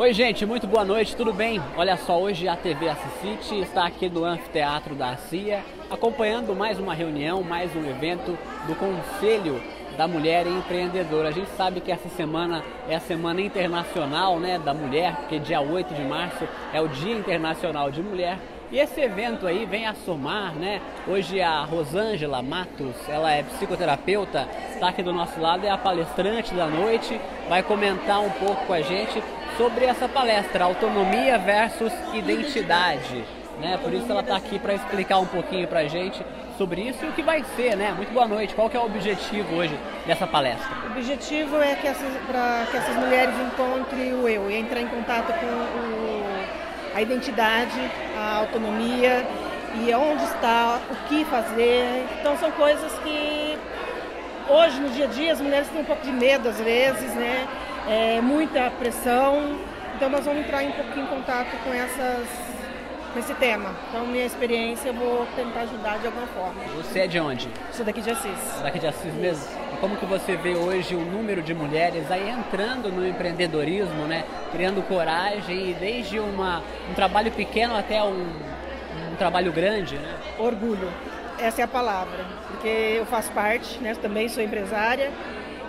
Oi, gente, muito boa noite, tudo bem? Olha só, hoje a TV Assisite está aqui no Anfiteatro da CIA, acompanhando mais uma reunião, mais um evento do Conselho da Mulher Empreendedora. A gente sabe que essa semana é a Semana Internacional né, da Mulher, porque dia 8 de março é o Dia Internacional de Mulher. E esse evento aí vem a somar, né? Hoje a Rosângela Matos, ela é psicoterapeuta, está aqui do nosso lado, é a palestrante da noite, vai comentar um pouco com a gente sobre essa palestra, autonomia versus identidade. Né? Por isso ela está aqui para explicar um pouquinho para a gente sobre isso e o que vai ser, né? Muito boa noite. Qual que é o objetivo hoje dessa palestra? O objetivo é que essas, que essas mulheres encontrem o eu e entrar em contato com o, a identidade, a autonomia e onde está, o que fazer. Então são coisas que hoje no dia a dia as mulheres têm um pouco de medo às vezes, né? É, muita pressão. Então nós vamos entrar um pouquinho em contato com essas com esse tema. Então minha experiência eu vou tentar ajudar de alguma forma. Você é de onde? Sou daqui de Assis. Daqui de Assis mesmo. E como que você vê hoje o número de mulheres aí entrando no empreendedorismo, né? Criando coragem e desde uma, um trabalho pequeno até um, um trabalho grande, né? Orgulho. Essa é a palavra, porque eu faço parte, né? Também sou empresária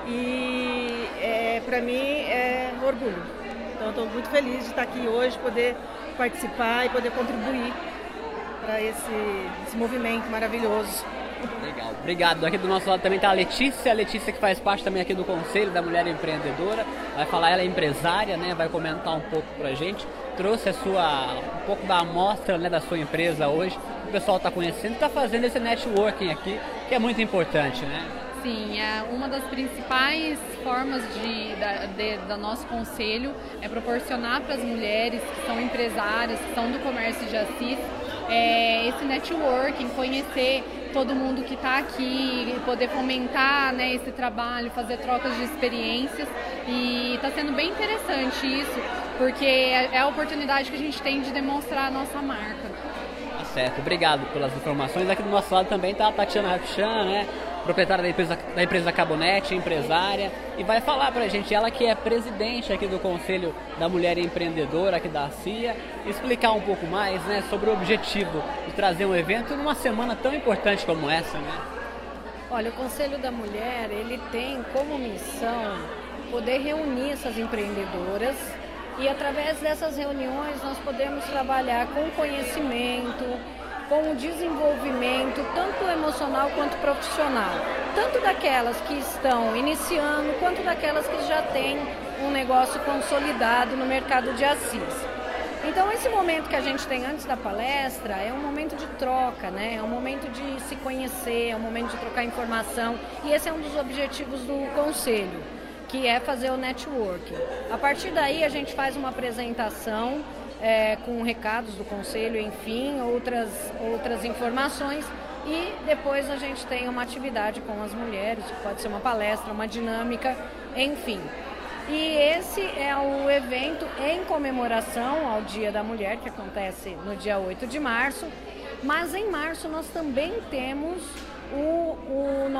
e para mim é orgulho. Então estou muito feliz de estar aqui hoje, poder participar e poder contribuir para esse, esse movimento maravilhoso. Legal, obrigado. Aqui do nosso lado também está a Letícia, a Letícia que faz parte também aqui do Conselho da Mulher Empreendedora. Vai falar, ela é empresária, né? Vai comentar um pouco para a gente. Trouxe a sua, um pouco da amostra né, da sua empresa hoje. O pessoal está conhecendo, está fazendo esse networking aqui, que é muito importante, né? Sim, é uma das principais formas de, da, de, do nosso conselho é proporcionar para as mulheres que são empresárias, que são do comércio de Assis, é, esse networking, conhecer todo mundo que está aqui, poder fomentar né, esse trabalho, fazer trocas de experiências e está sendo bem interessante isso, porque é, é a oportunidade que a gente tem de demonstrar a nossa marca. Certo, obrigado pelas informações. Aqui do nosso lado também está a Tatiana Rapchan, né? proprietária da empresa, da empresa Cabonete, empresária, e vai falar para a gente, ela que é presidente aqui do Conselho da Mulher Empreendedora aqui da CIA, explicar um pouco mais né, sobre o objetivo de trazer um evento numa semana tão importante como essa. Né? Olha, o Conselho da Mulher, ele tem como missão poder reunir essas empreendedoras e através dessas reuniões nós podemos trabalhar com conhecimento, com o desenvolvimento tanto emocional quanto profissional, tanto daquelas que estão iniciando quanto daquelas que já têm um negócio consolidado no mercado de Assis. Então esse momento que a gente tem antes da palestra é um momento de troca, né? É um momento de se conhecer, é um momento de trocar informação e esse é um dos objetivos do conselho, que é fazer o networking. A partir daí a gente faz uma apresentação é, com recados do conselho, enfim, outras, outras informações. E depois a gente tem uma atividade com as mulheres, que pode ser uma palestra, uma dinâmica, enfim. E esse é o evento em comemoração ao Dia da Mulher, que acontece no dia 8 de março. Mas em março nós também temos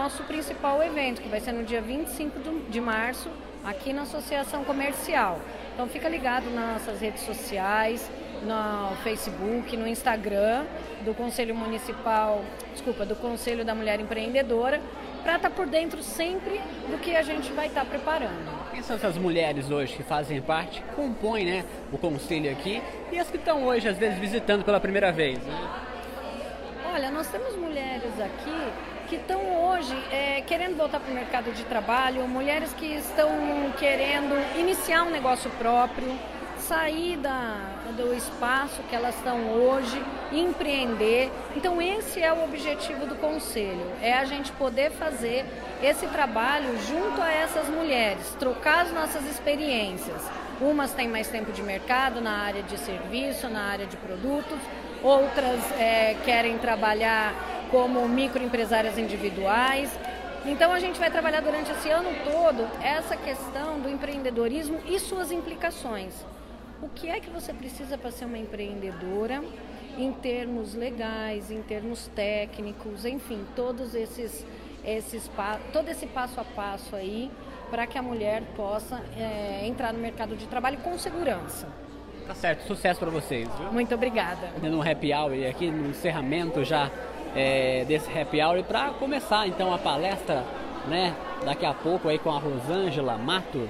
nosso principal evento, que vai ser no dia 25 de março, aqui na Associação Comercial. Então fica ligado nas nossas redes sociais, no Facebook, no Instagram do Conselho Municipal, desculpa, do Conselho da Mulher Empreendedora, para estar tá por dentro sempre do que a gente vai estar tá preparando. Quem são essas mulheres hoje que fazem parte, compõem né, o conselho aqui e as que estão hoje, às vezes, visitando pela primeira vez? Né? Olha, nós temos mulheres aqui que estão hoje é, querendo voltar para o mercado de trabalho, mulheres que estão querendo iniciar um negócio próprio, sair da, do espaço que elas estão hoje, empreender. Então esse é o objetivo do conselho, é a gente poder fazer esse trabalho junto a essas mulheres, trocar as nossas experiências. Umas têm mais tempo de mercado na área de serviço, na área de produtos, outras é, querem trabalhar como microempresárias individuais. Então a gente vai trabalhar durante esse ano todo essa questão do empreendedorismo e suas implicações. O que é que você precisa para ser uma empreendedora em termos legais, em termos técnicos, enfim, todos esses, esses todo esse passo a passo aí para que a mulher possa é, entrar no mercado de trabalho com segurança. Tá certo, sucesso para vocês. Viu? Muito obrigada. No happy hour aqui no encerramento já é, desse happy hour para começar então a palestra, né? Daqui a pouco aí com a Rosângela Matos,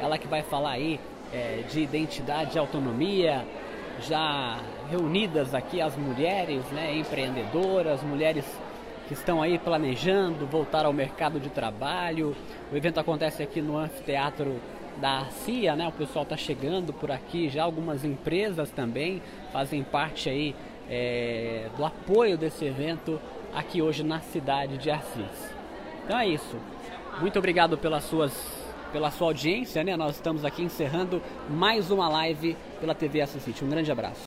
ela que vai falar aí é, de identidade e autonomia, já reunidas aqui as mulheres né, empreendedoras, mulheres que estão aí planejando voltar ao mercado de trabalho. O evento acontece aqui no anfiteatro da CIA, né? O pessoal está chegando por aqui, já algumas empresas também fazem parte aí é, do apoio desse evento aqui hoje na cidade de Assis. Então é isso. Muito obrigado pelas suas pela sua audiência, né? Nós estamos aqui encerrando mais uma live pela TV Assis. Um grande abraço.